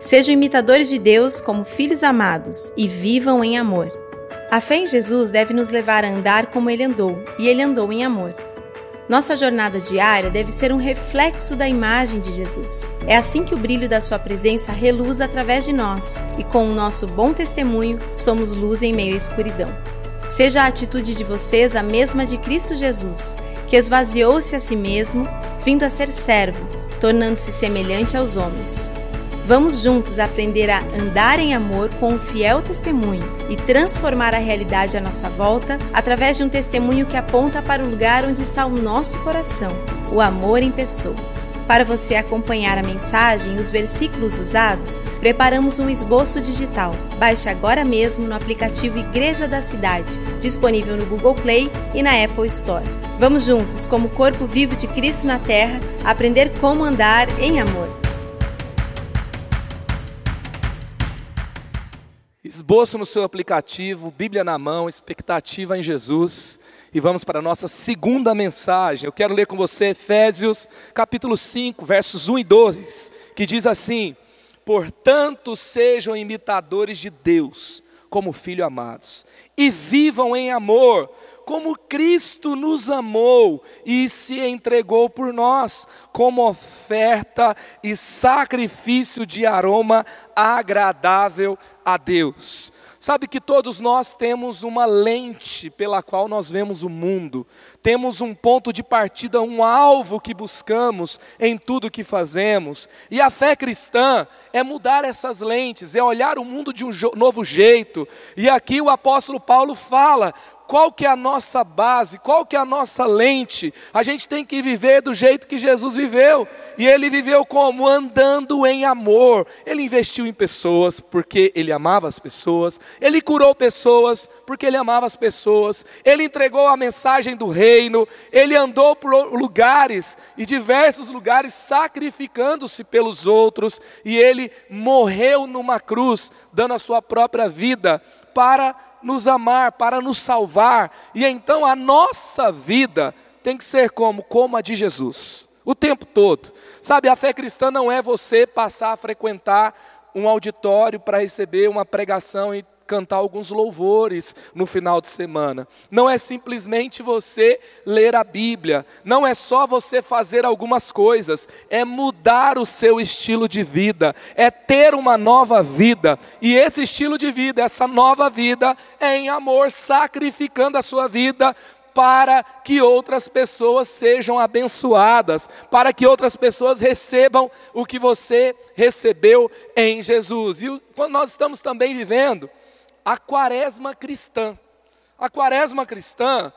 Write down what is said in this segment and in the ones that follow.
Sejam imitadores de Deus como filhos amados e vivam em amor. A fé em Jesus deve nos levar a andar como ele andou, e ele andou em amor. Nossa jornada diária deve ser um reflexo da imagem de Jesus. É assim que o brilho da Sua presença reluz através de nós, e com o nosso bom testemunho, somos luz em meio à escuridão. Seja a atitude de vocês a mesma de Cristo Jesus, que esvaziou-se a si mesmo, vindo a ser servo, tornando-se semelhante aos homens. Vamos juntos aprender a andar em amor com um fiel testemunho e transformar a realidade à nossa volta através de um testemunho que aponta para o lugar onde está o nosso coração, o amor em pessoa. Para você acompanhar a mensagem e os versículos usados, preparamos um esboço digital. Baixe agora mesmo no aplicativo Igreja da Cidade, disponível no Google Play e na Apple Store. Vamos juntos, como corpo vivo de Cristo na Terra, aprender como andar em amor. Esboço no seu aplicativo, Bíblia na mão, expectativa em Jesus. E vamos para a nossa segunda mensagem. Eu quero ler com você Efésios capítulo 5, versos 1 e 2, que diz assim: Portanto, sejam imitadores de Deus, como filhos amados, e vivam em amor, como Cristo nos amou e se entregou por nós, como oferta e sacrifício de aroma agradável a Deus. Sabe que todos nós temos uma lente pela qual nós vemos o mundo, temos um ponto de partida, um alvo que buscamos em tudo que fazemos, e a fé cristã é mudar essas lentes, é olhar o mundo de um novo jeito, e aqui o apóstolo Paulo fala: qual que é a nossa base, qual que é a nossa lente. A gente tem que viver do jeito que Jesus viveu. E ele viveu como? Andando em amor. Ele investiu em pessoas porque ele amava as pessoas. Ele curou pessoas porque ele amava as pessoas. Ele entregou a mensagem do reino. Ele andou por lugares e diversos lugares sacrificando-se pelos outros. E ele morreu numa cruz, dando a sua própria vida para nos amar, para nos salvar. E então a nossa vida tem que ser como? Como a de Jesus. O tempo todo. Sabe, a fé cristã não é você passar a frequentar um auditório para receber uma pregação e cantar alguns louvores no final de semana. Não é simplesmente você ler a Bíblia, não é só você fazer algumas coisas, é mudar o seu estilo de vida, é ter uma nova vida. E esse estilo de vida, essa nova vida, é em amor, sacrificando a sua vida para que outras pessoas sejam abençoadas, para que outras pessoas recebam o que você recebeu em Jesus. E quando nós estamos também vivendo a quaresma cristã. A quaresma cristã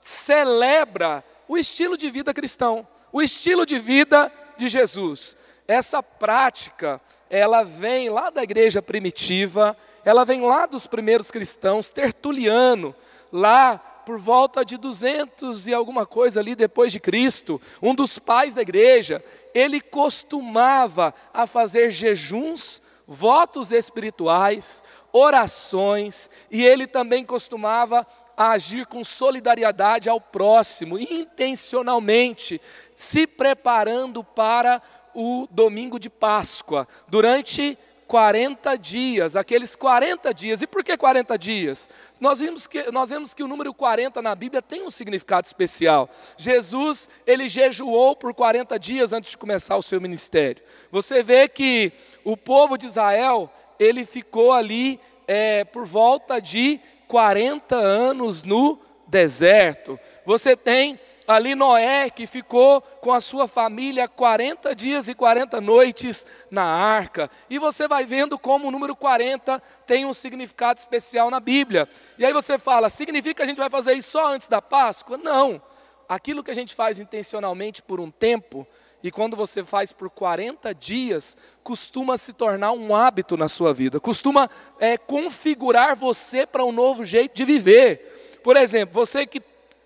celebra o estilo de vida cristão, o estilo de vida de Jesus. Essa prática, ela vem lá da igreja primitiva, ela vem lá dos primeiros cristãos, Tertuliano, lá por volta de 200 e alguma coisa ali depois de Cristo, um dos pais da igreja, ele costumava a fazer jejuns, votos espirituais, orações, e ele também costumava agir com solidariedade ao próximo, intencionalmente, se preparando para o domingo de Páscoa, durante 40 dias, aqueles 40 dias. E por que 40 dias? Nós vimos que, nós vemos que o número 40 na Bíblia tem um significado especial. Jesus, ele jejuou por 40 dias antes de começar o seu ministério. Você vê que o povo de Israel, ele ficou ali é, por volta de 40 anos no deserto. Você tem ali Noé, que ficou com a sua família 40 dias e 40 noites na arca. E você vai vendo como o número 40 tem um significado especial na Bíblia. E aí você fala, significa que a gente vai fazer isso só antes da Páscoa? Não. Aquilo que a gente faz intencionalmente por um tempo, e quando você faz por 40 dias, costuma se tornar um hábito na sua vida, costuma é, configurar você para um novo jeito de viver. Por exemplo, você que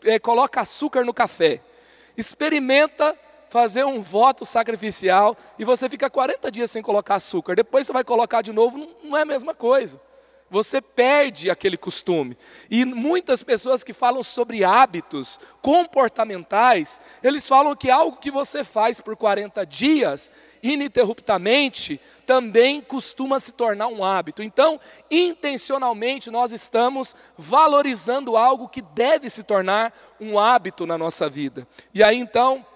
é, coloca açúcar no café, experimenta fazer um voto sacrificial e você fica 40 dias sem colocar açúcar, depois você vai colocar de novo, não, não é a mesma coisa você perde aquele costume. E muitas pessoas que falam sobre hábitos comportamentais, eles falam que algo que você faz por 40 dias, ininterruptamente, também costuma se tornar um hábito. Então, intencionalmente, nós estamos valorizando algo que deve se tornar um hábito na nossa vida. E aí, então,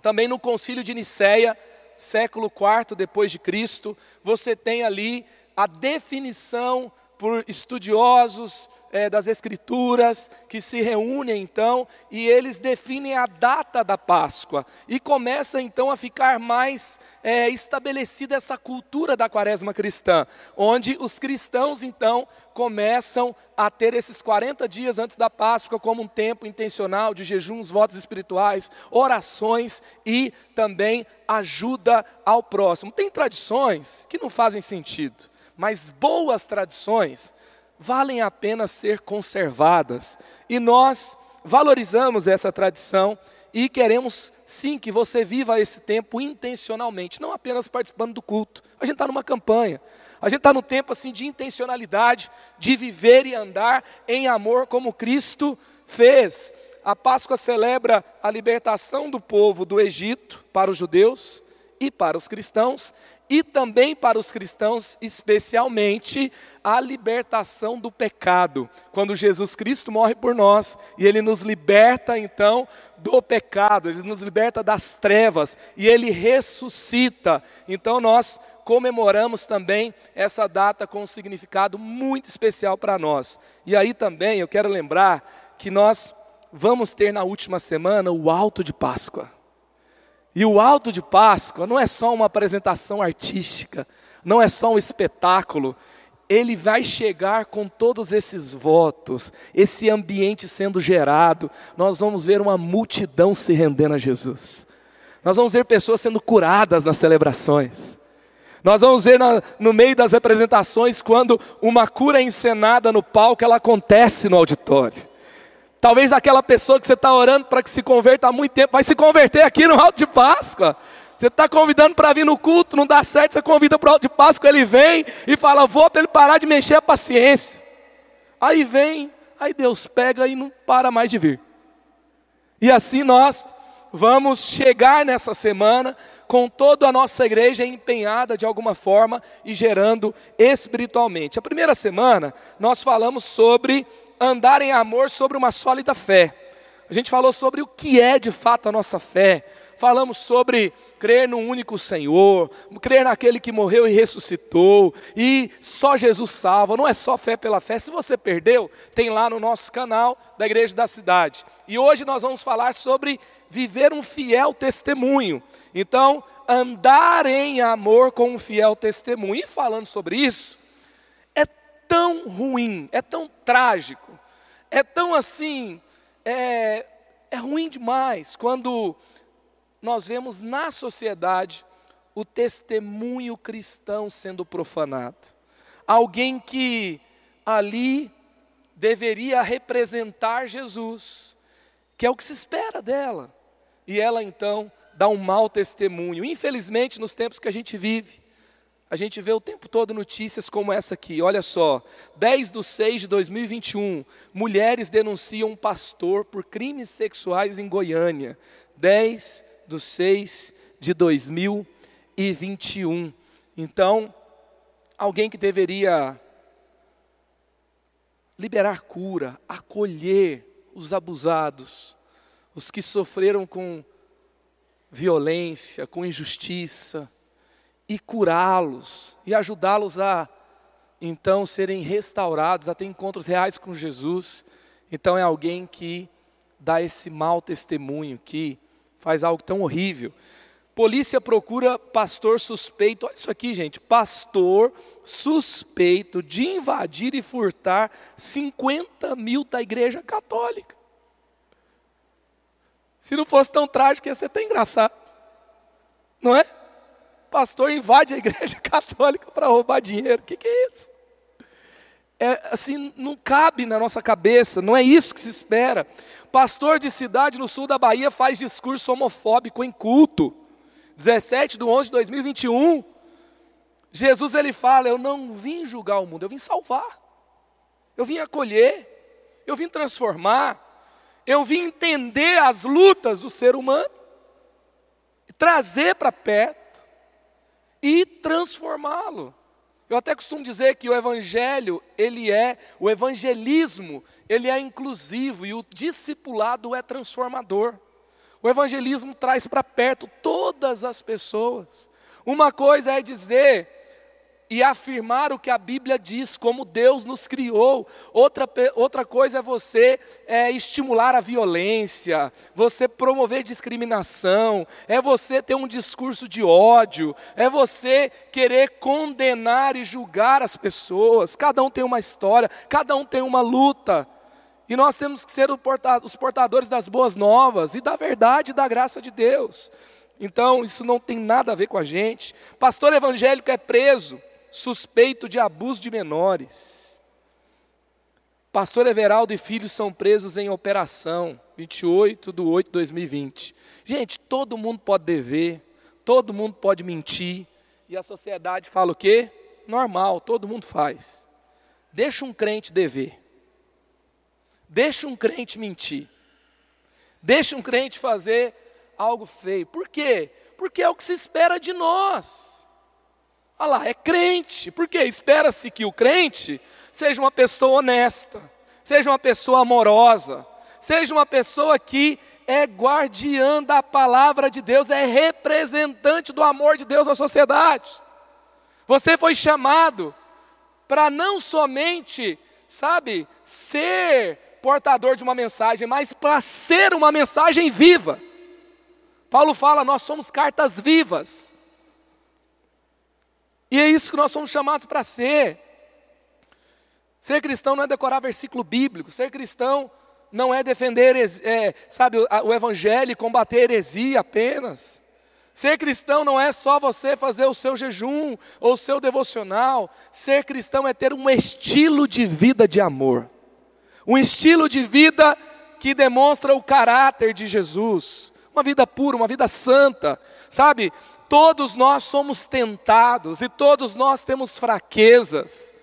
também no concílio de Nicéia, século IV depois de Cristo, você tem ali a definição por estudiosos é, das Escrituras que se reúnem então e eles definem a data da Páscoa e começa então a ficar mais é, estabelecida essa cultura da Quaresma cristã, onde os cristãos então começam a ter esses 40 dias antes da Páscoa como um tempo intencional de jejuns, votos espirituais, orações e também ajuda ao próximo. Tem tradições que não fazem sentido mas boas tradições valem a pena ser conservadas. E nós valorizamos essa tradição e queremos sim que você viva esse tempo intencionalmente, não apenas participando do culto. A gente está numa campanha, a gente está no tempo assim de intencionalidade, de viver e andar em amor como Cristo fez. A Páscoa celebra a libertação do povo do Egito para os judeus e para os cristãos, e também para os cristãos, especialmente, a libertação do pecado. Quando Jesus Cristo morre por nós e ele nos liberta então do pecado, ele nos liberta das trevas e ele ressuscita. Então nós comemoramos também essa data com um significado muito especial para nós. E aí também eu quero lembrar que nós vamos ter na última semana o alto de Páscoa. E o alto de Páscoa não é só uma apresentação artística, não é só um espetáculo, ele vai chegar com todos esses votos, esse ambiente sendo gerado, nós vamos ver uma multidão se rendendo a Jesus. Nós vamos ver pessoas sendo curadas nas celebrações. Nós vamos ver na, no meio das representações, quando uma cura é encenada no palco, ela acontece no auditório. Talvez aquela pessoa que você está orando para que se converta há muito tempo, vai se converter aqui no alto de Páscoa. Você está convidando para vir no culto, não dá certo, você convida para o alto de Páscoa, ele vem e fala, vou para ele parar de mexer a paciência. Aí vem, aí Deus pega e não para mais de vir. E assim nós vamos chegar nessa semana com toda a nossa igreja empenhada de alguma forma e gerando espiritualmente. A primeira semana nós falamos sobre andar em amor sobre uma sólida fé. A gente falou sobre o que é de fato a nossa fé. Falamos sobre crer no único Senhor, crer naquele que morreu e ressuscitou, e só Jesus salva, não é só fé pela fé. Se você perdeu, tem lá no nosso canal da Igreja da Cidade. E hoje nós vamos falar sobre viver um fiel testemunho. Então, andar em amor com um fiel testemunho. E falando sobre isso, é tão ruim, é tão trágico é tão assim, é, é ruim demais quando nós vemos na sociedade o testemunho cristão sendo profanado. Alguém que ali deveria representar Jesus, que é o que se espera dela. E ela então dá um mau testemunho. Infelizmente, nos tempos que a gente vive, a gente vê o tempo todo notícias como essa aqui. Olha só, 10 de 6 de 2021, mulheres denunciam um pastor por crimes sexuais em Goiânia. 10 de 6 de 2021. Então, alguém que deveria liberar cura, acolher os abusados, os que sofreram com violência, com injustiça, e curá-los e ajudá-los a então serem restaurados, a ter encontros reais com Jesus. Então é alguém que dá esse mau testemunho, que faz algo tão horrível. Polícia procura pastor suspeito, olha isso aqui, gente, pastor suspeito de invadir e furtar 50 mil da igreja católica. Se não fosse tão trágico, ia ser até engraçado, não é? Pastor invade a igreja católica para roubar dinheiro. O que, que é isso? É, assim, não cabe na nossa cabeça, não é isso que se espera. Pastor de cidade no sul da Bahia faz discurso homofóbico em culto. 17 de 11 de 2021. Jesus ele fala: Eu não vim julgar o mundo, eu vim salvar. Eu vim acolher, eu vim transformar, eu vim entender as lutas do ser humano, trazer para perto. Transformá-lo. Eu até costumo dizer que o evangelho, ele é, o evangelismo, ele é inclusivo e o discipulado é transformador. O evangelismo traz para perto todas as pessoas. Uma coisa é dizer e afirmar o que a Bíblia diz, como Deus nos criou. Outra, outra coisa é você é, estimular a violência, você promover discriminação, é você ter um discurso de ódio, é você querer condenar e julgar as pessoas. Cada um tem uma história, cada um tem uma luta. E nós temos que ser os portadores das boas novas e da verdade e da graça de Deus. Então, isso não tem nada a ver com a gente. Pastor evangélico é preso, suspeito de abuso de menores. Pastor Everaldo e filhos são presos em operação, 28 de 8 de 2020. Gente, todo mundo pode dever, todo mundo pode mentir, e a sociedade fala o quê? Normal, todo mundo faz. Deixa um crente dever. Deixa um crente mentir. Deixa um crente fazer algo feio. Por quê? Porque é o que se espera de nós. Olha lá, é crente. Porque espera-se que o crente seja uma pessoa honesta, seja uma pessoa amorosa, seja uma pessoa que é guardiã da palavra de Deus, é representante do amor de Deus na sociedade. Você foi chamado para não somente, sabe, ser portador de uma mensagem, mas para ser uma mensagem viva. Paulo fala: nós somos cartas vivas. E é isso que nós somos chamados para ser. Ser cristão não é decorar versículo bíblico, ser cristão não é defender, é, sabe, o evangelho e combater heresia apenas. Ser cristão não é só você fazer o seu jejum ou o seu devocional. Ser cristão é ter um estilo de vida de amor. Um estilo de vida que demonstra o caráter de Jesus uma vida pura, uma vida santa, sabe? Todos nós somos tentados e todos nós temos fraquezas,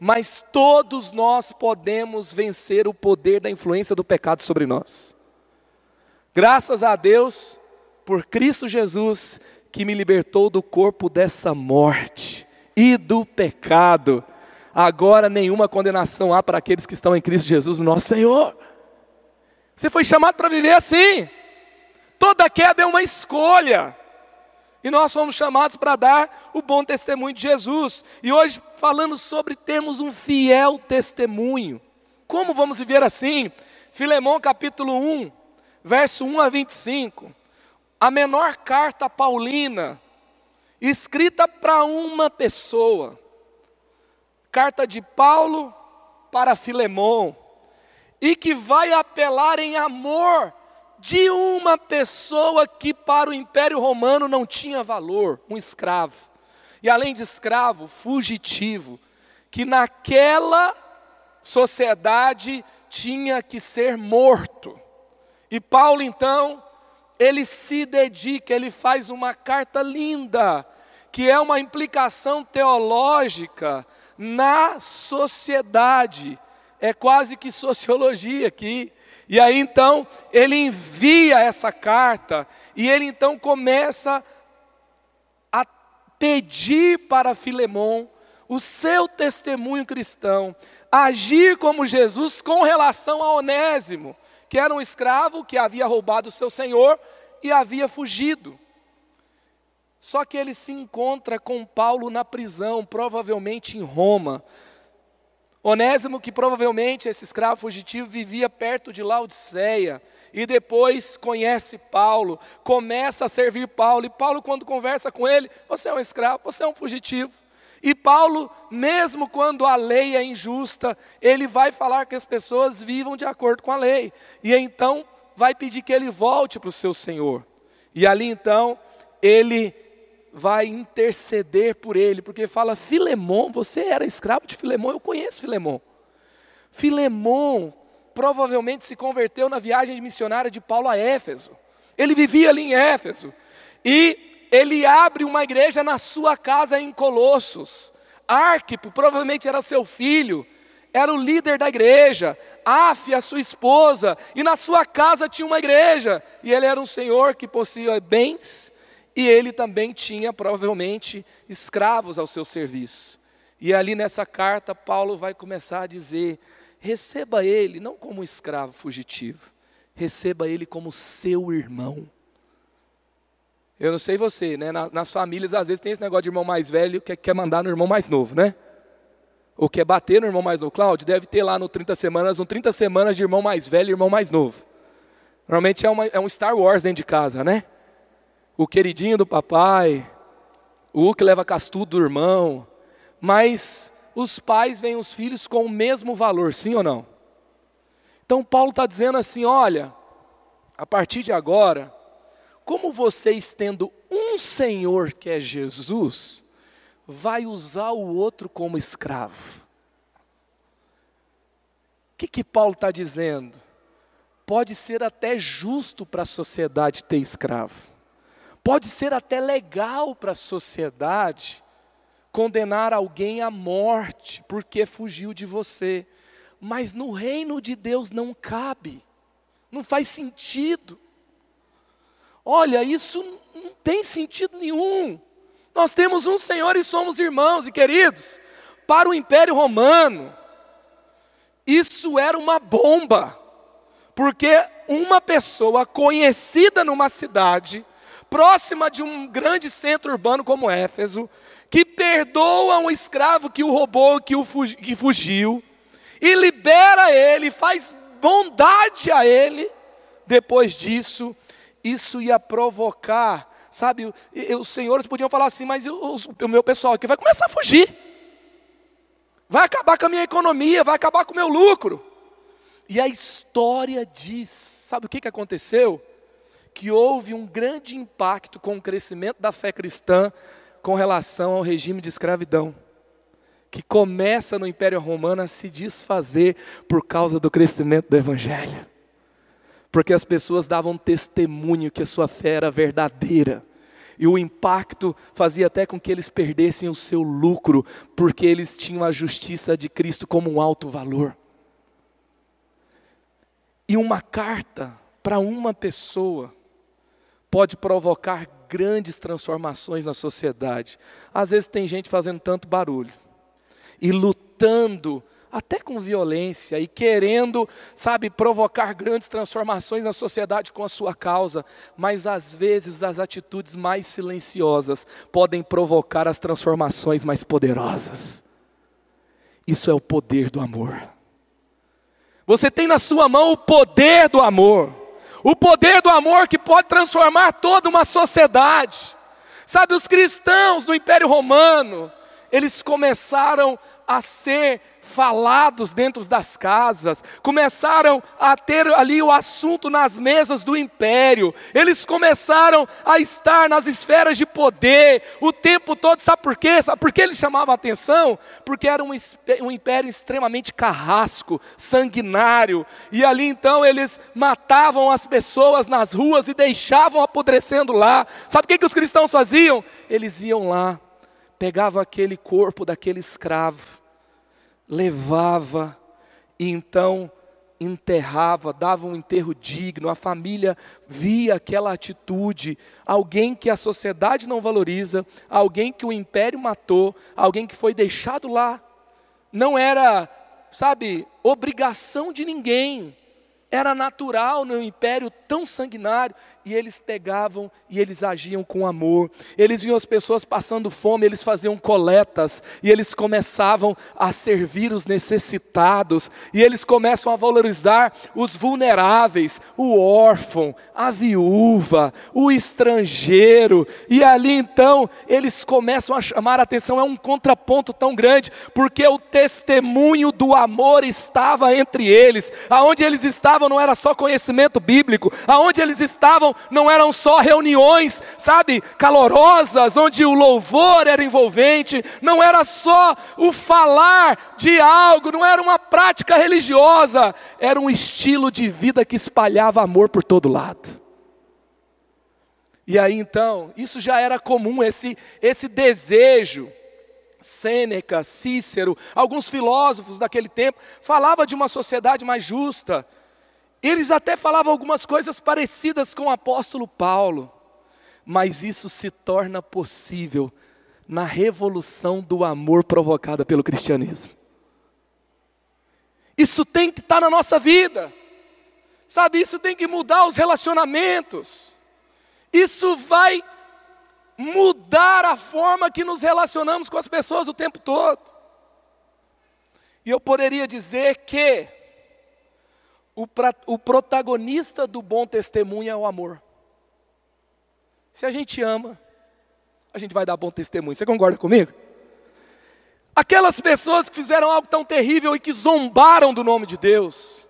mas todos nós podemos vencer o poder da influência do pecado sobre nós. Graças a Deus por Cristo Jesus que me libertou do corpo dessa morte e do pecado. Agora nenhuma condenação há para aqueles que estão em Cristo Jesus, nosso Senhor. Você foi chamado para viver assim. Toda queda é uma escolha. E nós fomos chamados para dar o bom testemunho de Jesus. E hoje, falando sobre termos um fiel testemunho. Como vamos viver assim? Filemão capítulo 1, verso 1 a 25. A menor carta paulina, escrita para uma pessoa. Carta de Paulo para Filemão. E que vai apelar em amor de uma pessoa que para o Império Romano não tinha valor, um escravo. E além de escravo, fugitivo, que naquela sociedade tinha que ser morto. E Paulo então, ele se dedica, ele faz uma carta linda, que é uma implicação teológica na sociedade. É quase que sociologia aqui. E aí então ele envia essa carta e ele então começa a pedir para Filemão o seu testemunho cristão, agir como Jesus com relação a Onésimo, que era um escravo que havia roubado o seu senhor e havia fugido. Só que ele se encontra com Paulo na prisão, provavelmente em Roma. Onésimo, que provavelmente esse escravo fugitivo vivia perto de Laodiceia, e depois conhece Paulo, começa a servir Paulo, e Paulo, quando conversa com ele, você é um escravo, você é um fugitivo. E Paulo, mesmo quando a lei é injusta, ele vai falar que as pessoas vivam de acordo com a lei, e então vai pedir que ele volte para o seu Senhor. E ali então, ele vai interceder por ele, porque fala: Filemão, você era escravo de Filemão, eu conheço Filemão. Filemão provavelmente se converteu na viagem de missionária de Paulo a Éfeso. Ele vivia ali em Éfeso. E ele abre uma igreja na sua casa em Colossos. Arquipo provavelmente era seu filho, era o líder da igreja. Af, a sua esposa, e na sua casa tinha uma igreja. E ele era um senhor que possuía bens e ele também tinha provavelmente escravos ao seu serviço. E ali nessa carta, Paulo vai começar a dizer: receba ele não como escravo fugitivo, receba ele como seu irmão. Eu não sei você, né? Nas famílias, às vezes, tem esse negócio de irmão mais velho que quer mandar no irmão mais novo, né? Ou quer bater no irmão mais novo. Cláudio, deve ter lá no 30 semanas, um 30 semanas de irmão mais velho e irmão mais novo. Normalmente é, uma, é um Star Wars dentro de casa, né? O queridinho do papai, o que leva castudo do irmão. Mas os pais veem os filhos com o mesmo valor, sim ou não? Então Paulo está dizendo assim: olha, a partir de agora, como vocês tendo um Senhor que é Jesus, vai usar o outro como escravo. O que, que Paulo está dizendo? Pode ser até justo para a sociedade ter escravo. Pode ser até legal para a sociedade condenar alguém à morte porque fugiu de você. Mas no reino de Deus não cabe, não faz sentido. Olha, isso não tem sentido nenhum. Nós temos um Senhor e somos irmãos e queridos. Para o Império Romano, isso era uma bomba, porque uma pessoa conhecida numa cidade, próxima de um grande centro urbano como Éfeso, que perdoa um escravo que o roubou, que, o que fugiu, e libera ele, faz bondade a ele, depois disso, isso ia provocar, sabe, os senhores podiam falar assim, mas o, o meu pessoal aqui vai começar a fugir, vai acabar com a minha economia, vai acabar com o meu lucro. E a história diz, sabe o que, que aconteceu? Que houve um grande impacto com o crescimento da fé cristã com relação ao regime de escravidão, que começa no Império Romano a se desfazer por causa do crescimento do Evangelho porque as pessoas davam testemunho que a sua fé era verdadeira. E o impacto fazia até com que eles perdessem o seu lucro, porque eles tinham a justiça de Cristo como um alto valor. E uma carta para uma pessoa pode provocar grandes transformações na sociedade. Às vezes tem gente fazendo tanto barulho e lutando até com violência e querendo, sabe, provocar grandes transformações na sociedade com a sua causa, mas às vezes as atitudes mais silenciosas podem provocar as transformações mais poderosas. Isso é o poder do amor. Você tem na sua mão o poder do amor, o poder do amor que pode transformar toda uma sociedade. Sabe, os cristãos do Império Romano, eles começaram a ser falados dentro das casas, começaram a ter ali o assunto nas mesas do império, eles começaram a estar nas esferas de poder o tempo todo, sabe por quê? Sabe por que eles chamavam a atenção? Porque era um, um império extremamente carrasco, sanguinário, e ali então eles matavam as pessoas nas ruas e deixavam apodrecendo lá. Sabe o que, que os cristãos faziam? Eles iam lá, pegavam aquele corpo daquele escravo, levava e então enterrava, dava um enterro digno, a família via aquela atitude, alguém que a sociedade não valoriza, alguém que o império matou, alguém que foi deixado lá. Não era, sabe, obrigação de ninguém, era natural no império tão sanguinário, e eles pegavam e eles agiam com amor. Eles viam as pessoas passando fome, eles faziam coletas, e eles começavam a servir os necessitados, e eles começam a valorizar os vulneráveis, o órfão, a viúva, o estrangeiro, e ali então eles começam a chamar a atenção. É um contraponto tão grande, porque o testemunho do amor estava entre eles, aonde eles estavam não era só conhecimento bíblico, aonde eles estavam não eram só reuniões, sabe, calorosas, onde o louvor era envolvente, não era só o falar de algo, não era uma prática religiosa, era um estilo de vida que espalhava amor por todo lado. E aí então, isso já era comum, esse, esse desejo. Sêneca, Cícero, alguns filósofos daquele tempo falava de uma sociedade mais justa, eles até falavam algumas coisas parecidas com o apóstolo Paulo, mas isso se torna possível na revolução do amor provocada pelo cristianismo. Isso tem que estar na nossa vida, sabe? Isso tem que mudar os relacionamentos, isso vai mudar a forma que nos relacionamos com as pessoas o tempo todo. E eu poderia dizer que o, pra, o protagonista do bom testemunho é o amor. Se a gente ama, a gente vai dar bom testemunho. Você concorda comigo? Aquelas pessoas que fizeram algo tão terrível e que zombaram do nome de Deus,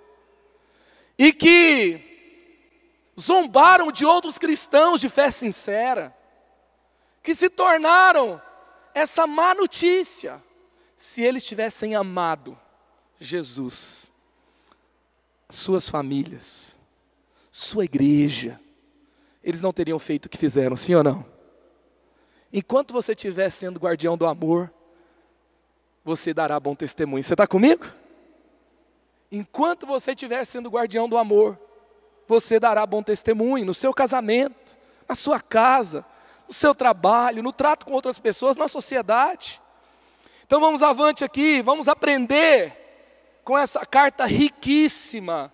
e que zombaram de outros cristãos de fé sincera, que se tornaram essa má notícia, se eles tivessem amado Jesus, suas famílias, sua igreja, eles não teriam feito o que fizeram, sim ou não? Enquanto você estiver sendo guardião do amor, você dará bom testemunho. Você está comigo? Enquanto você estiver sendo guardião do amor, você dará bom testemunho no seu casamento, na sua casa, no seu trabalho, no trato com outras pessoas, na sociedade. Então vamos avante aqui, vamos aprender com essa carta riquíssima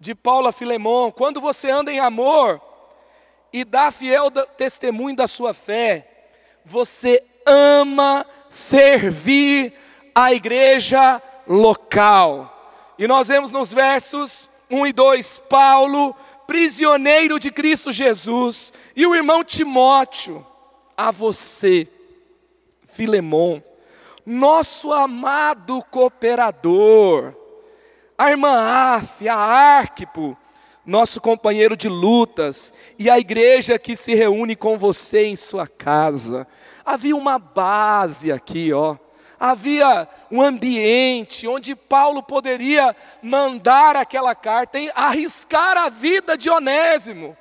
de Paulo a Filemon. Quando você anda em amor e dá fiel testemunho da sua fé, você ama servir a igreja local. E nós vemos nos versos 1 e 2, Paulo, prisioneiro de Cristo Jesus, e o irmão Timóteo, a você, Filemon, nosso amado cooperador, a irmã Áfia, a Arquipo, nosso companheiro de lutas, e a igreja que se reúne com você em sua casa. Havia uma base aqui, ó. Havia um ambiente onde Paulo poderia mandar aquela carta, arriscar a vida de Onésimo,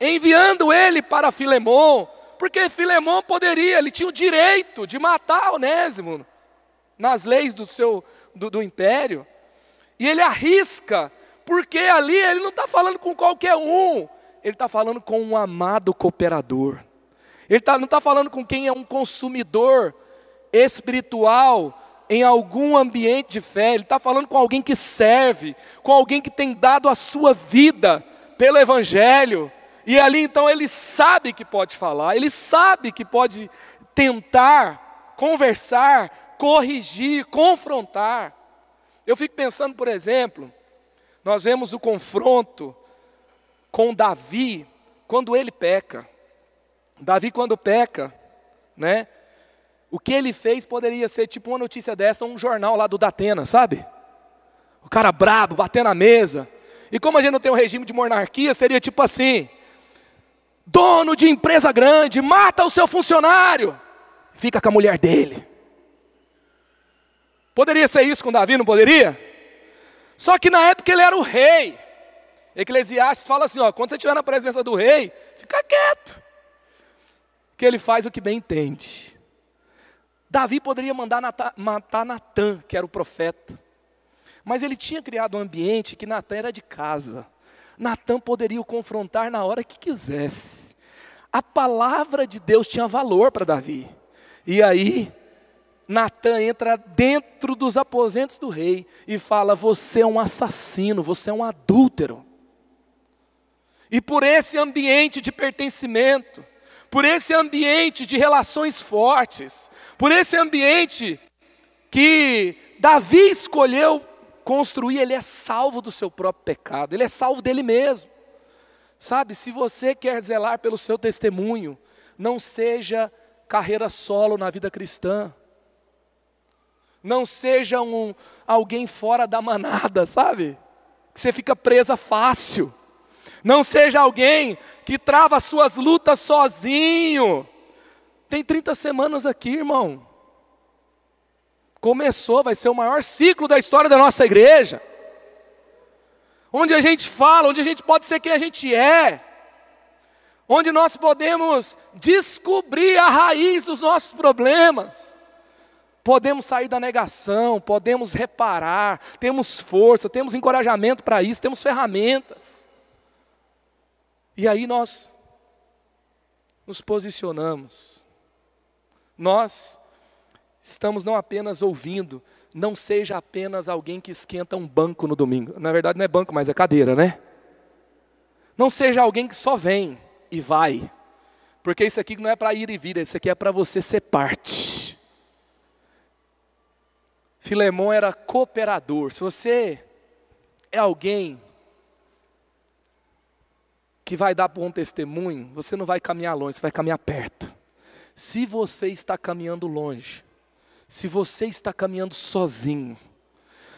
enviando ele para Filemon, porque Filemão poderia, ele tinha o direito de matar Onésimo nas leis do seu do, do império. E ele arrisca, porque ali ele não está falando com qualquer um, ele está falando com um amado cooperador. Ele tá, não está falando com quem é um consumidor espiritual em algum ambiente de fé, ele está falando com alguém que serve, com alguém que tem dado a sua vida pelo Evangelho, e ali então ele sabe que pode falar, ele sabe que pode tentar conversar, corrigir, confrontar. Eu fico pensando, por exemplo, nós vemos o confronto com Davi quando ele peca. Davi quando peca, né? O que ele fez poderia ser tipo uma notícia dessa, um jornal lá do Datena, sabe? O cara brabo, batendo na mesa. E como a gente não tem um regime de monarquia, seria tipo assim: dono de empresa grande, mata o seu funcionário, fica com a mulher dele. Poderia ser isso com Davi, não poderia? Só que na época ele era o rei. Eclesiastes fala assim: ó, quando você estiver na presença do rei, fica quieto, que ele faz o que bem entende. Davi poderia mandar matar Natan, que era o profeta, mas ele tinha criado um ambiente que Natan era de casa. Natan poderia o confrontar na hora que quisesse. A palavra de Deus tinha valor para Davi. E aí, Natan entra dentro dos aposentos do rei e fala: Você é um assassino, você é um adúltero. E por esse ambiente de pertencimento, por esse ambiente de relações fortes, por esse ambiente que Davi escolheu construir, ele é salvo do seu próprio pecado, ele é salvo dele mesmo. Sabe, se você quer zelar pelo seu testemunho, não seja carreira solo na vida cristã. Não seja um, alguém fora da manada, sabe? Que você fica presa fácil. Não seja alguém que trava suas lutas sozinho. Tem 30 semanas aqui, irmão. Começou, vai ser o maior ciclo da história da nossa igreja. Onde a gente fala, onde a gente pode ser quem a gente é. Onde nós podemos descobrir a raiz dos nossos problemas. Podemos sair da negação, podemos reparar, temos força, temos encorajamento para isso, temos ferramentas. E aí nós nos posicionamos. Nós estamos não apenas ouvindo, não seja apenas alguém que esquenta um banco no domingo. Na verdade, não é banco, mas é cadeira, né? Não seja alguém que só vem e vai. Porque isso aqui não é para ir e vir, isso aqui é para você ser parte. Filemão era cooperador. Se você é alguém que vai dar bom testemunho, você não vai caminhar longe, você vai caminhar perto. Se você está caminhando longe, se você está caminhando sozinho,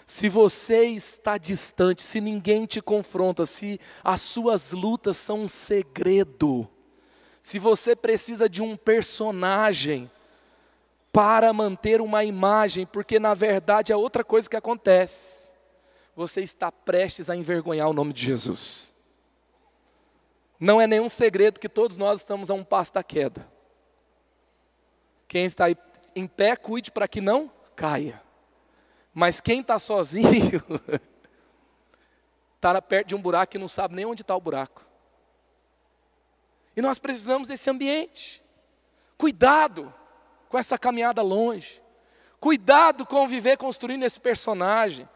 se você está distante, se ninguém te confronta, se as suas lutas são um segredo, se você precisa de um personagem para manter uma imagem, porque na verdade é outra coisa que acontece, você está prestes a envergonhar o nome de Jesus. Não é nenhum segredo que todos nós estamos a um passo da queda. Quem está em pé, cuide para que não caia. Mas quem está sozinho, está perto de um buraco e não sabe nem onde está o buraco. E nós precisamos desse ambiente. Cuidado com essa caminhada longe. Cuidado com viver construindo esse personagem.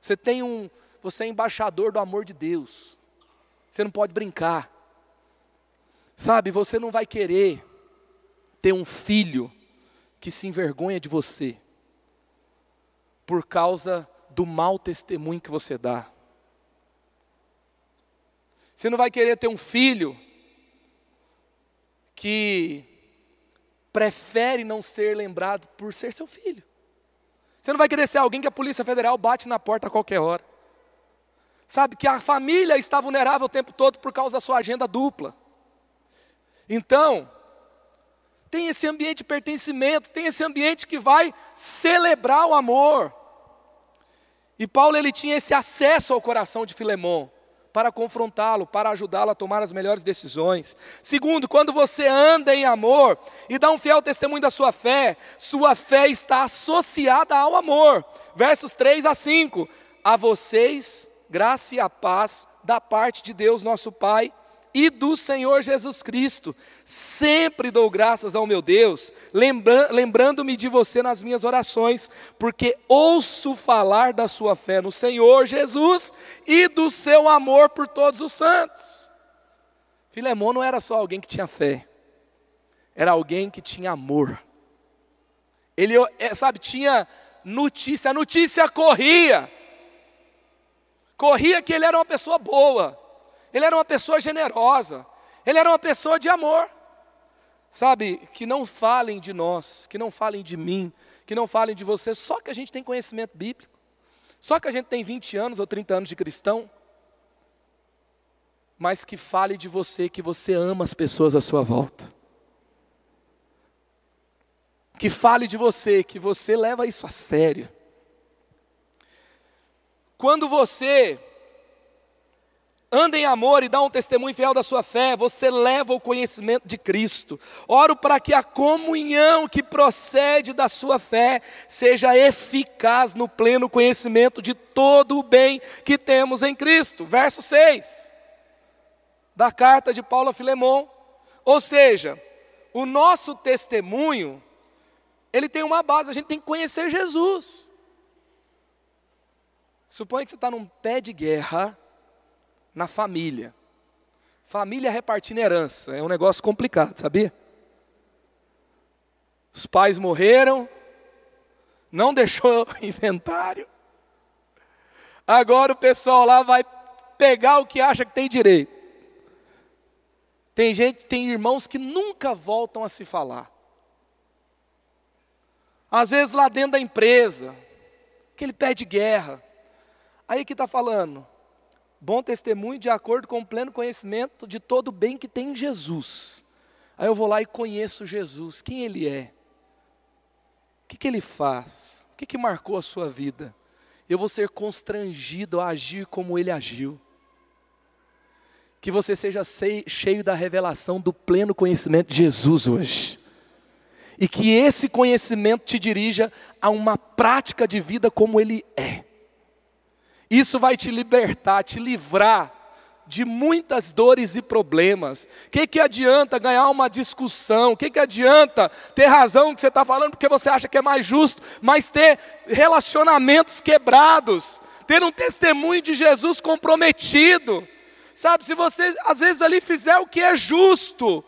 Você tem um, você é embaixador do amor de Deus. Você não pode brincar. Sabe, você não vai querer ter um filho que se envergonha de você por causa do mau testemunho que você dá. Você não vai querer ter um filho que prefere não ser lembrado por ser seu filho. Você não vai querer ser alguém que a Polícia Federal bate na porta a qualquer hora. Sabe que a família está vulnerável o tempo todo por causa da sua agenda dupla. Então, tem esse ambiente de pertencimento, tem esse ambiente que vai celebrar o amor. E Paulo ele tinha esse acesso ao coração de Filemão para confrontá-lo, para ajudá-lo a tomar as melhores decisões. Segundo, quando você anda em amor e dá um fiel testemunho da sua fé, sua fé está associada ao amor. Versos 3 a 5. A vocês, graça e a paz da parte de Deus, nosso Pai e do Senhor Jesus Cristo. Sempre dou graças ao meu Deus, lembrando-me de você nas minhas orações, porque ouço falar da sua fé no Senhor Jesus e do seu amor por todos os santos. Filemão não era só alguém que tinha fé, era alguém que tinha amor. Ele, é, sabe, tinha notícia, a notícia corria. Corria que ele era uma pessoa boa ele era uma pessoa generosa, ele era uma pessoa de amor. Sabe, que não falem de nós, que não falem de mim, que não falem de você, só que a gente tem conhecimento bíblico, só que a gente tem 20 anos ou 30 anos de cristão, mas que fale de você, que você ama as pessoas à sua volta. Que fale de você, que você leva isso a sério. Quando você anda em amor e dá um testemunho fiel da sua fé, você leva o conhecimento de Cristo. Oro para que a comunhão que procede da sua fé seja eficaz no pleno conhecimento de todo o bem que temos em Cristo. Verso 6 da carta de Paulo a Filemão. Ou seja, o nosso testemunho, ele tem uma base, a gente tem que conhecer Jesus. Suponha que você está num pé de guerra, na família. Família repartindo herança é um negócio complicado, sabia? Os pais morreram, não deixou inventário. Agora o pessoal lá vai pegar o que acha que tem direito. Tem gente, tem irmãos que nunca voltam a se falar. Às vezes lá dentro da empresa, aquele pé de guerra. Aí que está falando, Bom testemunho de acordo com o pleno conhecimento de todo o bem que tem em Jesus. Aí eu vou lá e conheço Jesus, quem Ele é, o que, que Ele faz, o que, que marcou a sua vida. Eu vou ser constrangido a agir como Ele agiu. Que você seja cheio da revelação do pleno conhecimento de Jesus hoje. E que esse conhecimento te dirija a uma prática de vida como Ele é. Isso vai te libertar, te livrar de muitas dores e problemas. O que, que adianta ganhar uma discussão? O que, que adianta ter razão que você está falando porque você acha que é mais justo, mas ter relacionamentos quebrados, ter um testemunho de Jesus comprometido? Sabe, se você às vezes ali fizer o que é justo,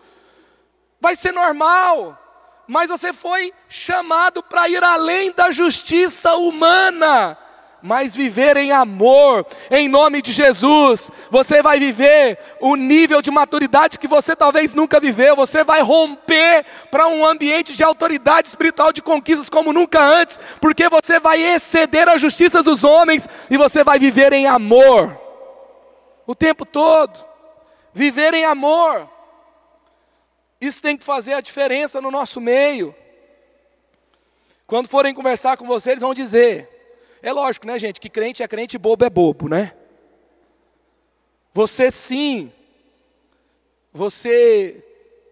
vai ser normal, mas você foi chamado para ir além da justiça humana mas viver em amor, em nome de Jesus. Você vai viver o nível de maturidade que você talvez nunca viveu. Você vai romper para um ambiente de autoridade espiritual, de conquistas como nunca antes, porque você vai exceder a justiça dos homens e você vai viver em amor o tempo todo. Viver em amor. Isso tem que fazer a diferença no nosso meio. Quando forem conversar com você, eles vão dizer: é lógico, né, gente, que crente é crente, bobo é bobo, né? Você sim, você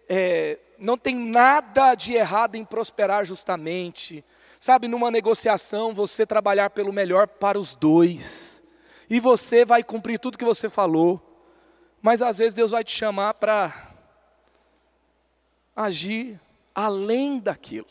é, não tem nada de errado em prosperar justamente. Sabe, numa negociação, você trabalhar pelo melhor para os dois. E você vai cumprir tudo que você falou. Mas às vezes Deus vai te chamar para agir além daquilo.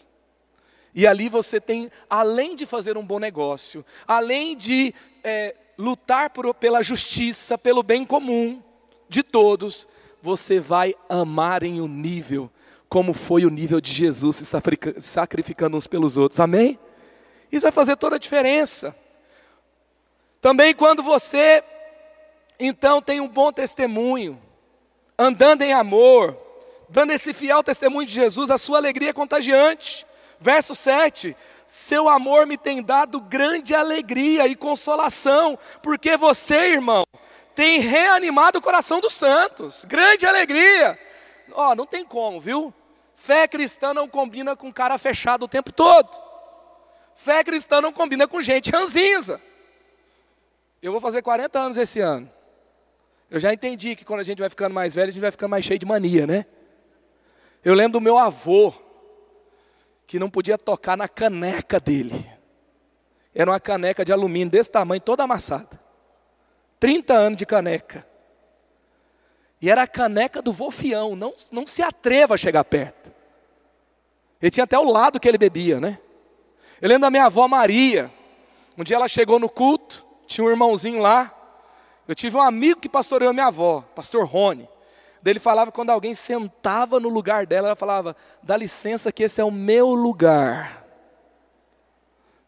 E ali você tem, além de fazer um bom negócio, além de é, lutar por, pela justiça, pelo bem comum de todos, você vai amar em um nível como foi o nível de Jesus se sacrificando uns pelos outros. Amém? Isso vai fazer toda a diferença. Também quando você então tem um bom testemunho, andando em amor, dando esse fiel testemunho de Jesus, a sua alegria é contagiante. Verso 7: Seu amor me tem dado grande alegria e consolação, porque você, irmão, tem reanimado o coração dos santos. Grande alegria. Ó, oh, não tem como, viu? Fé cristã não combina com cara fechado o tempo todo. Fé cristã não combina com gente ranzinza. Eu vou fazer 40 anos esse ano. Eu já entendi que quando a gente vai ficando mais velho, a gente vai ficando mais cheio de mania, né? Eu lembro do meu avô, que não podia tocar na caneca dele. Era uma caneca de alumínio desse tamanho, toda amassada. 30 anos de caneca. E era a caneca do vofião, não, não se atreva a chegar perto. Ele tinha até o lado que ele bebia, né? Eu lembro da minha avó Maria. Um dia ela chegou no culto, tinha um irmãozinho lá. Eu tive um amigo que pastoreou minha avó, pastor Rony. Ele falava quando alguém sentava no lugar dela, ela falava: dá licença que esse é o meu lugar.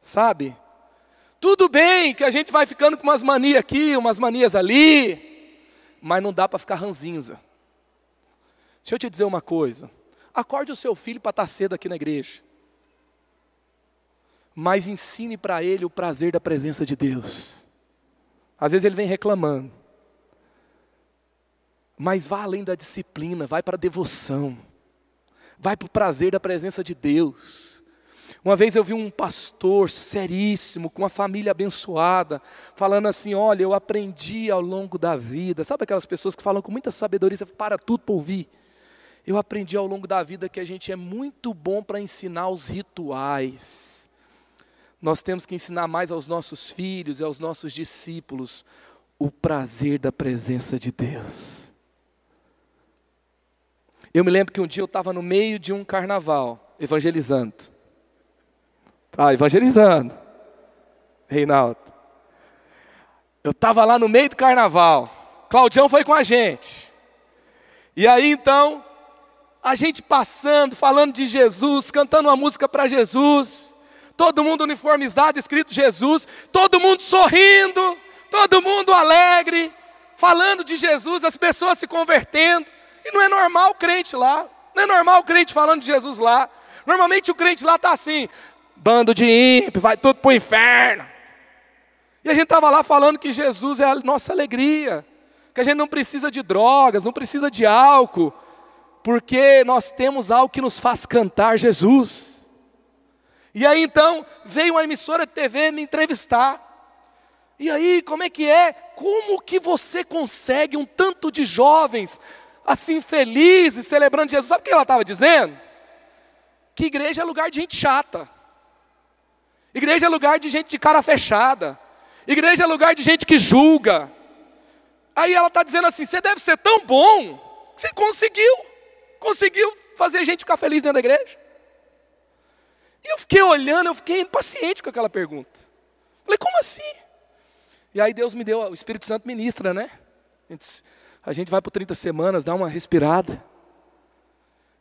Sabe? Tudo bem que a gente vai ficando com umas manias aqui, umas manias ali, mas não dá para ficar ranzinza. Deixa eu te dizer uma coisa. Acorde o seu filho para estar cedo aqui na igreja. Mas ensine para ele o prazer da presença de Deus. Às vezes ele vem reclamando. Mas vá além da disciplina, vai para a devoção, vai para o prazer da presença de Deus. Uma vez eu vi um pastor seríssimo, com uma família abençoada, falando assim: Olha, eu aprendi ao longo da vida. Sabe aquelas pessoas que falam com muita sabedoria, para tudo para ouvir? Eu aprendi ao longo da vida que a gente é muito bom para ensinar os rituais. Nós temos que ensinar mais aos nossos filhos e aos nossos discípulos o prazer da presença de Deus. Eu me lembro que um dia eu estava no meio de um carnaval, evangelizando. Ah, evangelizando. Reinaldo. Eu estava lá no meio do carnaval. Claudião foi com a gente. E aí então, a gente passando, falando de Jesus, cantando uma música para Jesus. Todo mundo uniformizado, escrito Jesus. Todo mundo sorrindo. Todo mundo alegre. Falando de Jesus, as pessoas se convertendo. E não é normal o crente lá. Não é normal o crente falando de Jesus lá. Normalmente o crente lá está assim, bando de ímpio, vai tudo para o inferno. E a gente estava lá falando que Jesus é a nossa alegria, que a gente não precisa de drogas, não precisa de álcool, porque nós temos algo que nos faz cantar Jesus. E aí então veio uma emissora de TV me entrevistar. E aí, como é que é? Como que você consegue um tanto de jovens assim felizes, celebrando Jesus. Sabe o que ela estava dizendo? Que igreja é lugar de gente chata. Igreja é lugar de gente de cara fechada. Igreja é lugar de gente que julga. Aí ela está dizendo assim: você deve ser tão bom que você conseguiu, conseguiu fazer gente ficar feliz dentro da igreja. E eu fiquei olhando, eu fiquei impaciente com aquela pergunta. Falei, como assim? E aí Deus me deu, o Espírito Santo ministra, né? A gente, vai por 30 semanas, dá uma respirada.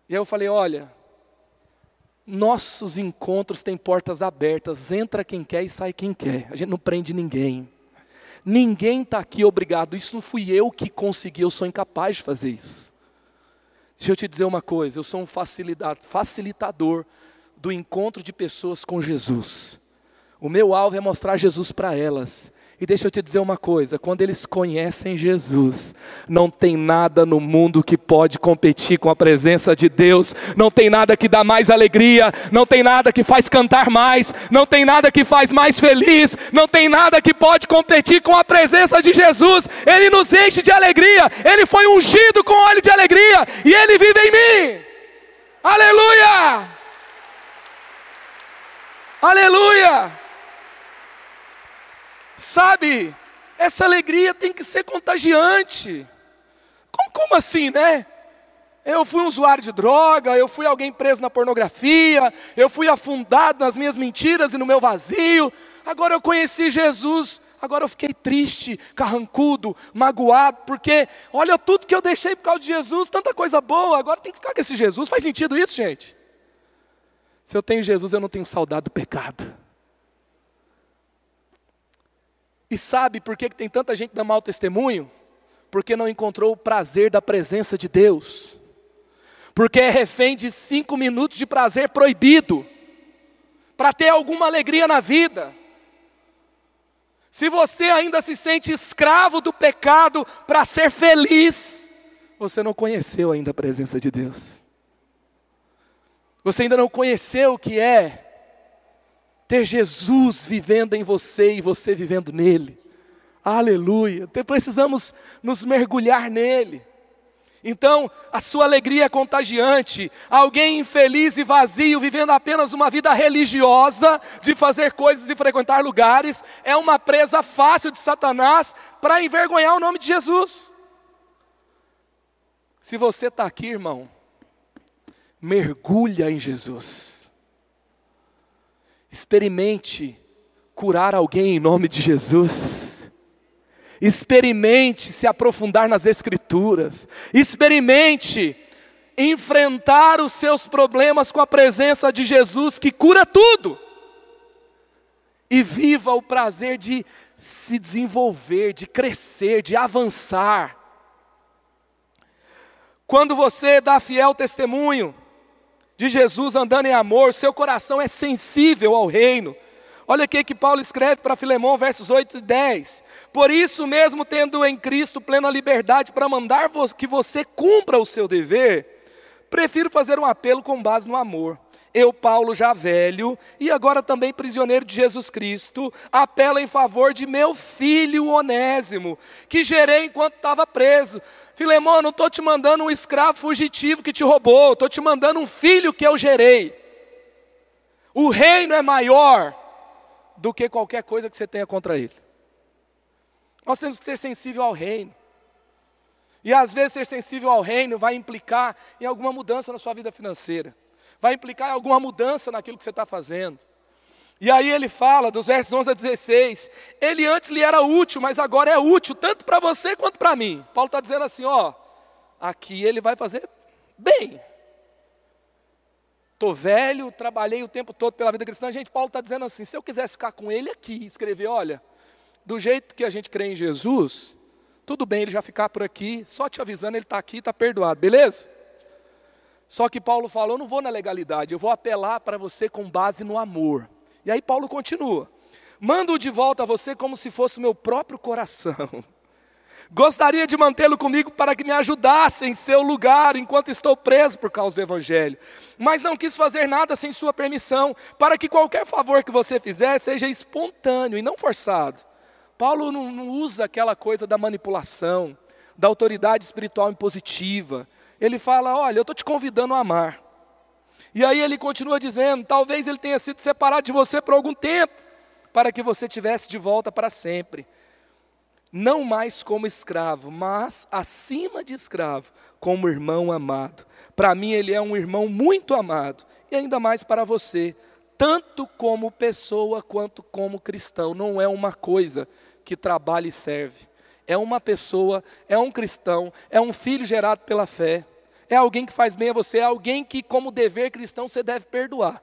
E aí eu falei, olha, nossos encontros têm portas abertas, entra quem quer e sai quem quer. A gente não prende ninguém. Ninguém está aqui obrigado. Isso não fui eu que consegui, eu sou incapaz de fazer isso. Deixa eu te dizer uma coisa: eu sou um facilitador do encontro de pessoas com Jesus. O meu alvo é mostrar Jesus para elas. E deixa eu te dizer uma coisa: quando eles conhecem Jesus, não tem nada no mundo que pode competir com a presença de Deus, não tem nada que dá mais alegria, não tem nada que faz cantar mais, não tem nada que faz mais feliz, não tem nada que pode competir com a presença de Jesus. Ele nos enche de alegria, ele foi ungido com óleo de alegria e ele vive em mim. Aleluia! Aleluia! Sabe, essa alegria tem que ser contagiante. Como, como assim, né? Eu fui um usuário de droga, eu fui alguém preso na pornografia, eu fui afundado nas minhas mentiras e no meu vazio. Agora eu conheci Jesus, agora eu fiquei triste, carrancudo, magoado, porque olha tudo que eu deixei por causa de Jesus, tanta coisa boa, agora tem que ficar com esse Jesus. Faz sentido isso, gente? Se eu tenho Jesus, eu não tenho saudade do pecado. E sabe por que tem tanta gente dando mau testemunho? Porque não encontrou o prazer da presença de Deus. Porque é refém de cinco minutos de prazer proibido. Para ter alguma alegria na vida. Se você ainda se sente escravo do pecado para ser feliz, você não conheceu ainda a presença de Deus. Você ainda não conheceu o que é ter Jesus vivendo em você e você vivendo nele. Aleluia. Precisamos nos mergulhar nele. Então, a sua alegria é contagiante. Alguém infeliz e vazio, vivendo apenas uma vida religiosa, de fazer coisas e frequentar lugares, é uma presa fácil de Satanás para envergonhar o nome de Jesus. Se você está aqui, irmão, mergulha em Jesus. Experimente curar alguém em nome de Jesus. Experimente se aprofundar nas Escrituras. Experimente enfrentar os seus problemas com a presença de Jesus que cura tudo. E viva o prazer de se desenvolver, de crescer, de avançar. Quando você dá fiel testemunho, de Jesus andando em amor, seu coração é sensível ao reino. Olha aqui que Paulo escreve para Filemão, versos 8 e 10. Por isso mesmo, tendo em Cristo plena liberdade para mandar que você cumpra o seu dever, prefiro fazer um apelo com base no amor eu, Paulo, já velho, e agora também prisioneiro de Jesus Cristo, apelo em favor de meu filho Onésimo, que gerei enquanto estava preso. Filemão, não estou te mandando um escravo fugitivo que te roubou, estou te mandando um filho que eu gerei. O reino é maior do que qualquer coisa que você tenha contra ele. Nós temos que ser sensível ao reino. E às vezes ser sensível ao reino vai implicar em alguma mudança na sua vida financeira vai implicar alguma mudança naquilo que você está fazendo. E aí ele fala, dos versos 11 a 16, ele antes lhe era útil, mas agora é útil, tanto para você quanto para mim. Paulo está dizendo assim: ó, aqui ele vai fazer bem. Estou velho, trabalhei o tempo todo pela vida cristã. Gente, Paulo está dizendo assim: se eu quisesse ficar com ele aqui, escrever, olha, do jeito que a gente crê em Jesus, tudo bem ele já ficar por aqui, só te avisando, ele está aqui, está perdoado, beleza? Só que Paulo fala: eu não vou na legalidade, eu vou apelar para você com base no amor. E aí Paulo continua: mando de volta a você como se fosse meu próprio coração. Gostaria de mantê-lo comigo para que me ajudasse em seu lugar enquanto estou preso por causa do Evangelho. Mas não quis fazer nada sem sua permissão, para que qualquer favor que você fizer seja espontâneo e não forçado. Paulo não, não usa aquela coisa da manipulação, da autoridade espiritual impositiva, ele fala: Olha, eu estou te convidando a amar. E aí ele continua dizendo: Talvez ele tenha sido separado de você por algum tempo, para que você tivesse de volta para sempre. não mais como escravo, mas acima de escravo, como irmão amado. Para mim, ele é um irmão muito amado, e ainda mais para você, tanto como pessoa quanto como cristão. Não é uma coisa que trabalha e serve, é uma pessoa, é um cristão, é um filho gerado pela fé, é alguém que faz bem a você, é alguém que, como dever cristão, você deve perdoar.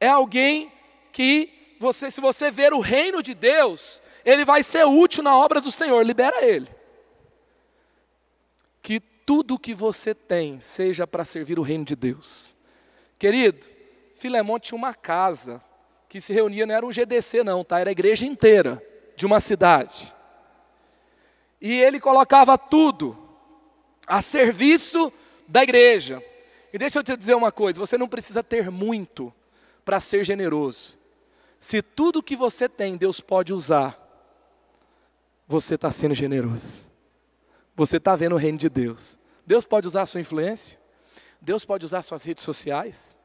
É alguém que você, se você ver o reino de Deus, ele vai ser útil na obra do Senhor, libera ele. Que tudo que você tem seja para servir o reino de Deus. Querido, Filemão tinha uma casa que se reunia, não era um GDC não, tá? Era a igreja inteira de uma cidade. E ele colocava tudo a serviço da igreja. E deixa eu te dizer uma coisa: você não precisa ter muito para ser generoso. Se tudo que você tem Deus pode usar, você está sendo generoso. Você está vendo o reino de Deus. Deus pode usar a sua influência. Deus pode usar suas redes sociais.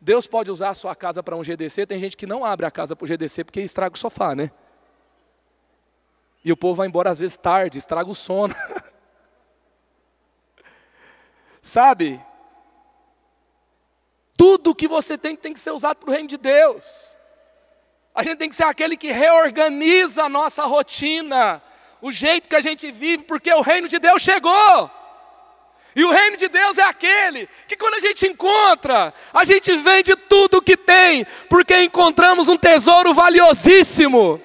Deus pode usar a sua casa para um GDC. Tem gente que não abre a casa para o GDC porque estraga o sofá, né? E o povo vai embora às vezes tarde, estraga o sono. Sabe? Tudo que você tem tem que ser usado para o reino de Deus. A gente tem que ser aquele que reorganiza a nossa rotina, o jeito que a gente vive, porque o reino de Deus chegou. E o reino de Deus é aquele que quando a gente encontra, a gente vende tudo o que tem, porque encontramos um tesouro valiosíssimo.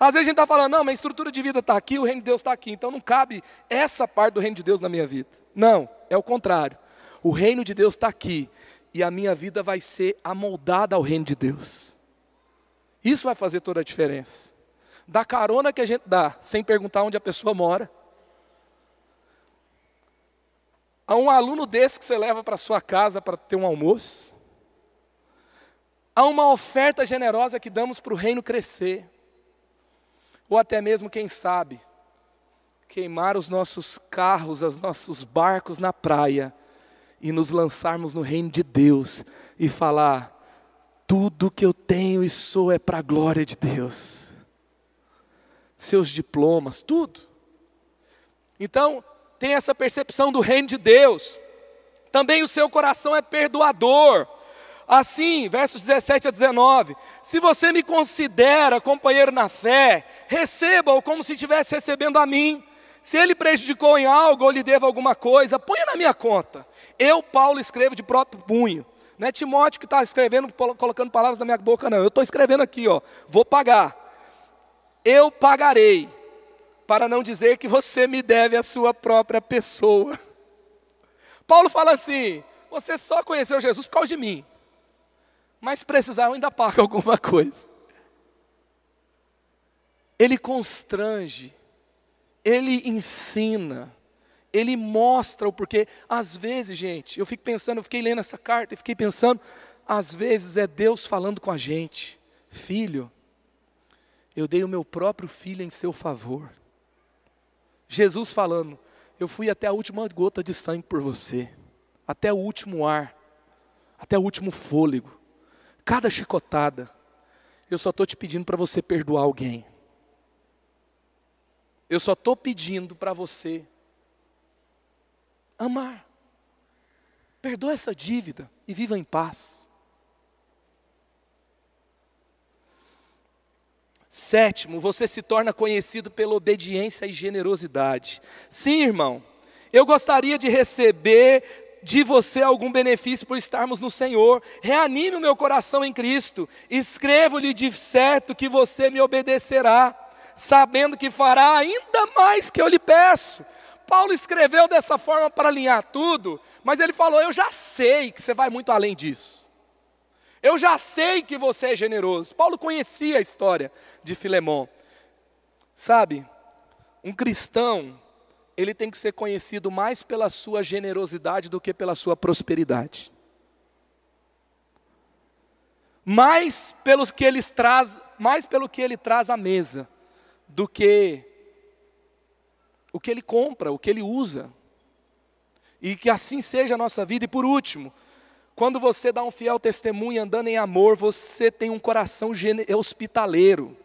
Às vezes a gente está falando, não, mas a estrutura de vida está aqui, o reino de Deus está aqui, então não cabe essa parte do reino de Deus na minha vida. Não, é o contrário. O reino de Deus está aqui e a minha vida vai ser amoldada ao reino de Deus. Isso vai fazer toda a diferença. Da carona que a gente dá, sem perguntar onde a pessoa mora, a um aluno desse que você leva para sua casa para ter um almoço, a uma oferta generosa que damos para o reino crescer ou até mesmo, quem sabe, queimar os nossos carros, os nossos barcos na praia e nos lançarmos no reino de Deus e falar: tudo que eu tenho e sou é para a glória de Deus. Seus diplomas, tudo. Então, tem essa percepção do reino de Deus. Também o seu coração é perdoador. Assim, versos 17 a 19: Se você me considera companheiro na fé, receba-o como se estivesse recebendo a mim. Se ele prejudicou em algo ou lhe deva alguma coisa, ponha na minha conta. Eu, Paulo, escrevo de próprio punho. Não é Timóteo que está escrevendo, colocando palavras na minha boca, não. Eu estou escrevendo aqui, ó. Vou pagar. Eu pagarei, para não dizer que você me deve a sua própria pessoa. Paulo fala assim: você só conheceu Jesus por causa de mim mas precisar eu ainda pago alguma coisa. Ele constrange, ele ensina, ele mostra o porquê. Às vezes, gente, eu fico pensando, eu fiquei lendo essa carta e fiquei pensando, às vezes é Deus falando com a gente, filho, eu dei o meu próprio filho em seu favor. Jesus falando, eu fui até a última gota de sangue por você, até o último ar, até o último fôlego cada chicotada, eu só estou te pedindo para você perdoar alguém. Eu só estou pedindo para você amar. Perdoa essa dívida e viva em paz. Sétimo, você se torna conhecido pela obediência e generosidade. Sim, irmão, eu gostaria de receber de você algum benefício por estarmos no Senhor. Reanime o meu coração em Cristo. Escrevo-lhe de certo que você me obedecerá, sabendo que fará ainda mais que eu lhe peço. Paulo escreveu dessa forma para alinhar tudo, mas ele falou: Eu já sei que você vai muito além disso. Eu já sei que você é generoso. Paulo conhecia a história de Filemão. Sabe, um cristão ele tem que ser conhecido mais pela sua generosidade do que pela sua prosperidade. Mais pelos que ele traz, mais pelo que ele traz à mesa do que o que ele compra, o que ele usa. E que assim seja a nossa vida. E por último, quando você dá um fiel testemunho andando em amor, você tem um coração hospitaleiro.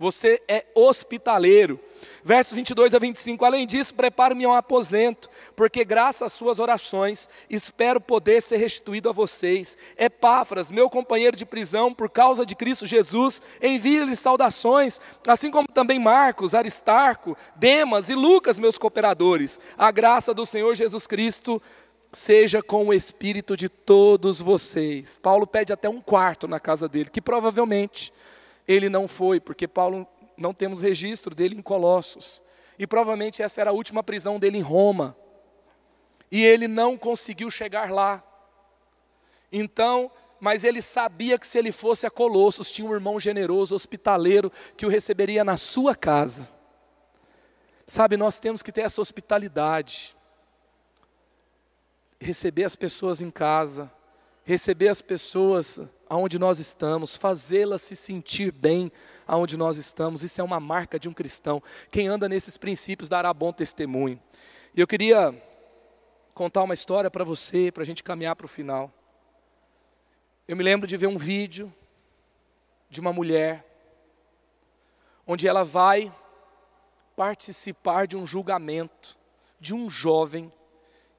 Você é hospitaleiro. Versos 22 a 25. Além disso, preparo-me um aposento, porque graças às suas orações espero poder ser restituído a vocês. Epáfras, meu companheiro de prisão, por causa de Cristo Jesus, envia-lhes saudações, assim como também Marcos, Aristarco, Demas e Lucas, meus cooperadores. A graça do Senhor Jesus Cristo seja com o espírito de todos vocês. Paulo pede até um quarto na casa dele, que provavelmente ele não foi, porque Paulo não temos registro dele em Colossos. E provavelmente essa era a última prisão dele em Roma. E ele não conseguiu chegar lá. Então, mas ele sabia que se ele fosse a Colossos, tinha um irmão generoso, hospitaleiro, que o receberia na sua casa. Sabe, nós temos que ter essa hospitalidade. Receber as pessoas em casa, receber as pessoas aonde nós estamos, fazê-las se sentir bem aonde nós estamos. Isso é uma marca de um cristão. Quem anda nesses princípios dará bom testemunho. E eu queria contar uma história para você, para a gente caminhar para o final. Eu me lembro de ver um vídeo de uma mulher, onde ela vai participar de um julgamento de um jovem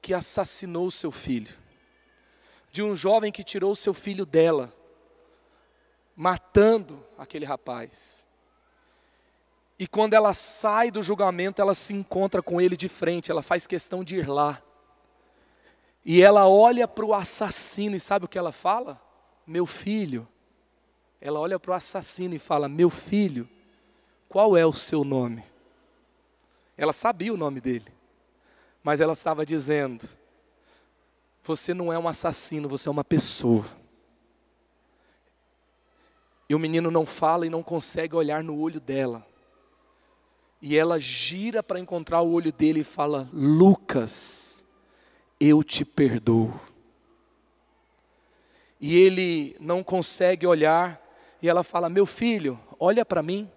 que assassinou seu filho, de um jovem que tirou seu filho dela matando aquele rapaz. E quando ela sai do julgamento, ela se encontra com ele de frente, ela faz questão de ir lá. E ela olha para o assassino e sabe o que ela fala? Meu filho. Ela olha para o assassino e fala: Meu filho, qual é o seu nome? Ela sabia o nome dele, mas ela estava dizendo: Você não é um assassino, você é uma pessoa. E o menino não fala e não consegue olhar no olho dela. E ela gira para encontrar o olho dele e fala: Lucas, eu te perdoo. E ele não consegue olhar, e ela fala: Meu filho, olha para mim,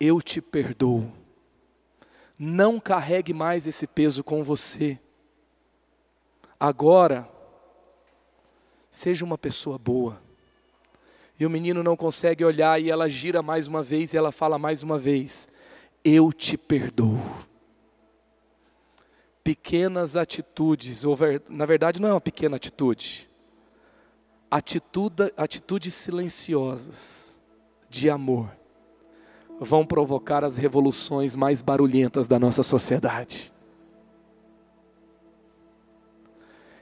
eu te perdoo. Não carregue mais esse peso com você. Agora, seja uma pessoa boa. E o menino não consegue olhar e ela gira mais uma vez e ela fala mais uma vez: Eu te perdoo. Pequenas atitudes, ou na verdade não é uma pequena atitude, atitude, atitudes silenciosas de amor vão provocar as revoluções mais barulhentas da nossa sociedade.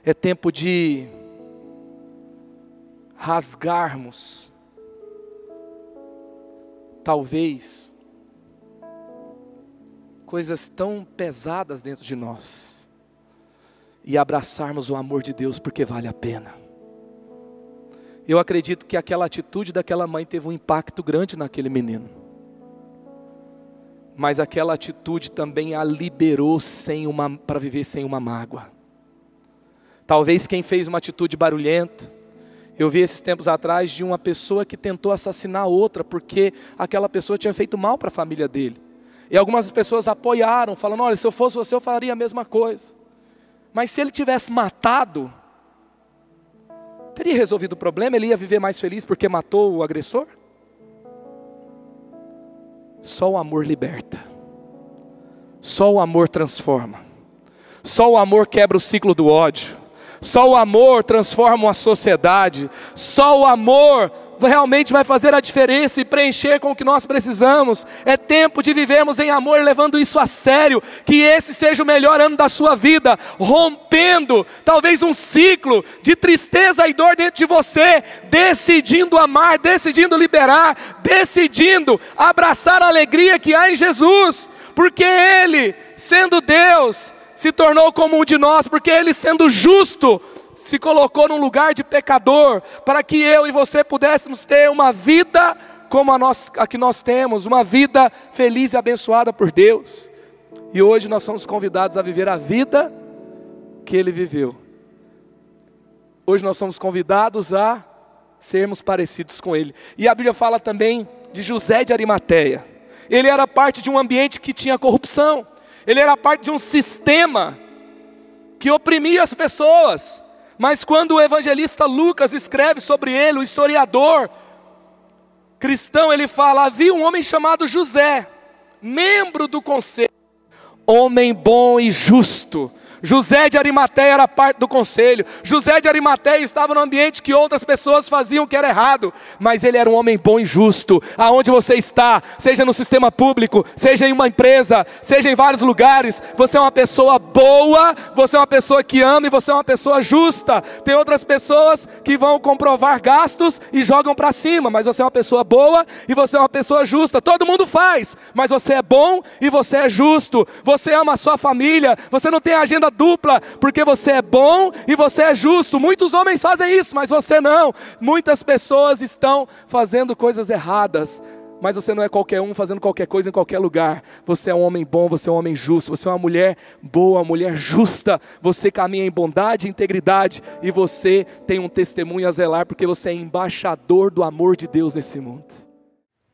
É tempo de rasgarmos, talvez, coisas tão pesadas dentro de nós e abraçarmos o amor de Deus porque vale a pena. Eu acredito que aquela atitude daquela mãe teve um impacto grande naquele menino. Mas aquela atitude também a liberou sem uma para viver sem uma mágoa. Talvez quem fez uma atitude barulhenta, eu vi esses tempos atrás de uma pessoa que tentou assassinar outra porque aquela pessoa tinha feito mal para a família dele. E algumas pessoas apoiaram, falando: olha, se eu fosse você, eu faria a mesma coisa. Mas se ele tivesse matado, teria resolvido o problema? Ele ia viver mais feliz porque matou o agressor? Só o amor liberta, só o amor transforma, só o amor quebra o ciclo do ódio. Só o amor transforma uma sociedade. Só o amor realmente vai fazer a diferença e preencher com o que nós precisamos. É tempo de vivermos em amor, levando isso a sério. Que esse seja o melhor ano da sua vida, rompendo talvez um ciclo de tristeza e dor dentro de você, decidindo amar, decidindo liberar, decidindo abraçar a alegria que há em Jesus, porque Ele, sendo Deus, se tornou como um de nós, porque Ele, sendo justo, se colocou num lugar de pecador, para que eu e você pudéssemos ter uma vida como a, nós, a que nós temos, uma vida feliz e abençoada por Deus. E hoje nós somos convidados a viver a vida que Ele viveu. Hoje nós somos convidados a sermos parecidos com Ele. E a Bíblia fala também de José de Arimateia. Ele era parte de um ambiente que tinha corrupção ele era parte de um sistema que oprimia as pessoas. Mas quando o evangelista Lucas escreve sobre ele, o historiador, cristão, ele fala: havia um homem chamado José, membro do conselho, homem bom e justo José de Arimateia era parte do conselho. José de Arimateia estava no ambiente que outras pessoas faziam que era errado, mas ele era um homem bom e justo. Aonde você está, seja no sistema público, seja em uma empresa, seja em vários lugares, você é uma pessoa boa, você é uma pessoa que ama e você é uma pessoa justa. Tem outras pessoas que vão comprovar gastos e jogam para cima, mas você é uma pessoa boa e você é uma pessoa justa. Todo mundo faz, mas você é bom e você é justo. Você ama a sua família, você não tem agenda dupla, porque você é bom e você é justo. Muitos homens fazem isso, mas você não. Muitas pessoas estão fazendo coisas erradas. Mas você não é qualquer um fazendo qualquer coisa em qualquer lugar. Você é um homem bom, você é um homem justo, você é uma mulher boa, mulher justa. Você caminha em bondade e integridade e você tem um testemunho a zelar porque você é embaixador do amor de Deus nesse mundo.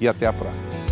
e até a próxima.